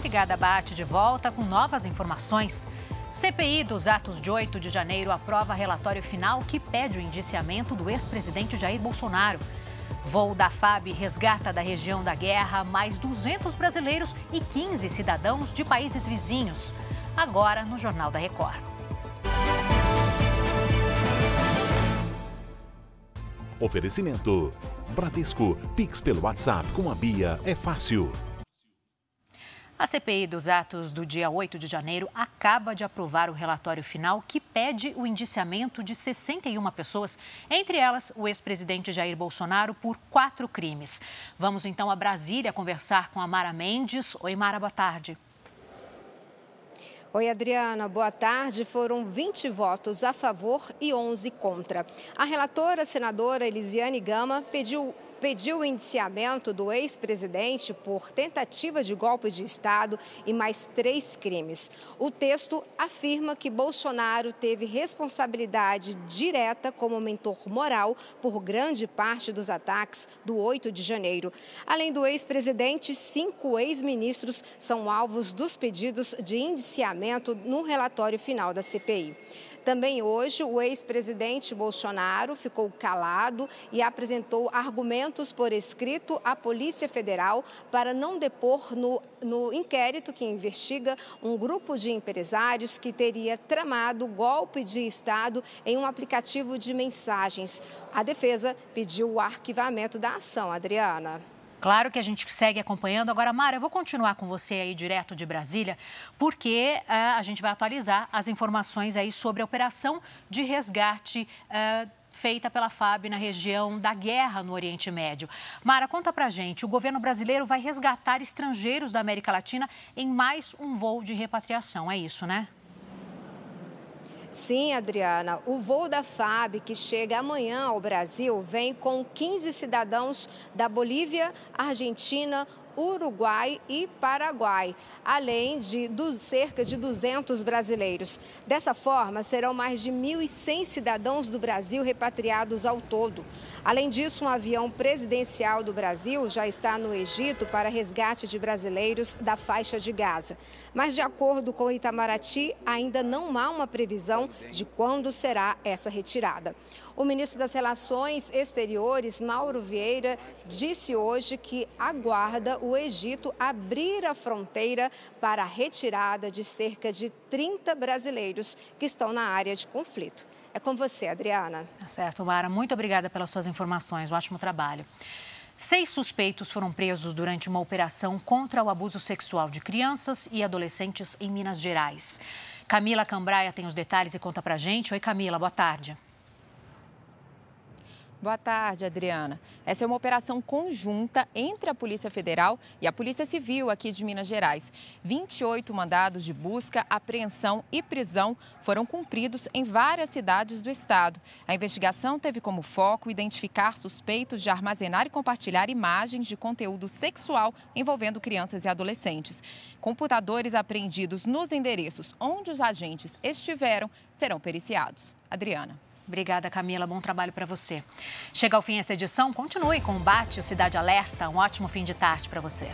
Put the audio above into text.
Brigada bate de volta com novas informações. CPI dos atos de 8 de janeiro aprova relatório final que pede o indiciamento do ex-presidente Jair Bolsonaro. Voo da FAB resgata da região da guerra mais 200 brasileiros e 15 cidadãos de países vizinhos. Agora no Jornal da Record. Oferecimento. Bradesco. Pix pelo WhatsApp com a Bia é fácil. A CPI dos atos do dia 8 de janeiro acaba de aprovar o relatório final que pede o indiciamento de 61 pessoas, entre elas o ex-presidente Jair Bolsonaro, por quatro crimes. Vamos então a Brasília conversar com a Mara Mendes. Oi, Mara, boa tarde. Oi, Adriana, boa tarde. Foram 20 votos a favor e 11 contra. A relatora, senadora Elisiane Gama, pediu pediu o indiciamento do ex-presidente por tentativa de golpe de Estado e mais três crimes. O texto afirma que Bolsonaro teve responsabilidade direta como mentor moral por grande parte dos ataques do 8 de janeiro. Além do ex-presidente, cinco ex-ministros são alvos dos pedidos de indiciamento no relatório final da CPI. Também hoje, o ex-presidente Bolsonaro ficou calado e apresentou argumentos por escrito à Polícia Federal para não depor no, no inquérito que investiga um grupo de empresários que teria tramado golpe de Estado em um aplicativo de mensagens. A defesa pediu o arquivamento da ação, Adriana. Claro que a gente segue acompanhando. Agora, Mara, eu vou continuar com você aí direto de Brasília, porque uh, a gente vai atualizar as informações aí sobre a operação de resgate. Uh, feita pela FAB na região da guerra no Oriente Médio. Mara, conta pra gente, o governo brasileiro vai resgatar estrangeiros da América Latina em mais um voo de repatriação, é isso, né? Sim, Adriana. O voo da FAB, que chega amanhã ao Brasil, vem com 15 cidadãos da Bolívia, Argentina, Uruguai e Paraguai, além de cerca de 200 brasileiros. Dessa forma, serão mais de 1.100 cidadãos do Brasil repatriados ao todo. Além disso, um avião presidencial do Brasil já está no Egito para resgate de brasileiros da faixa de Gaza. Mas, de acordo com Itamaraty, ainda não há uma previsão de quando será essa retirada. O ministro das Relações Exteriores, Mauro Vieira, disse hoje que aguarda o Egito abrir a fronteira para a retirada de cerca de 30 brasileiros que estão na área de conflito. É com você, Adriana. Tá certo, Mara. Muito obrigada pelas suas informações. Um ótimo trabalho. Seis suspeitos foram presos durante uma operação contra o abuso sexual de crianças e adolescentes em Minas Gerais. Camila Cambraia tem os detalhes e conta pra gente. Oi, Camila, boa tarde. Boa tarde, Adriana. Essa é uma operação conjunta entre a Polícia Federal e a Polícia Civil aqui de Minas Gerais. 28 mandados de busca, apreensão e prisão foram cumpridos em várias cidades do estado. A investigação teve como foco identificar suspeitos de armazenar e compartilhar imagens de conteúdo sexual envolvendo crianças e adolescentes. Computadores apreendidos nos endereços onde os agentes estiveram serão periciados. Adriana. Obrigada, Camila. Bom trabalho para você. Chega ao fim essa edição. Continue com o Bate o Cidade Alerta. Um ótimo fim de tarde para você.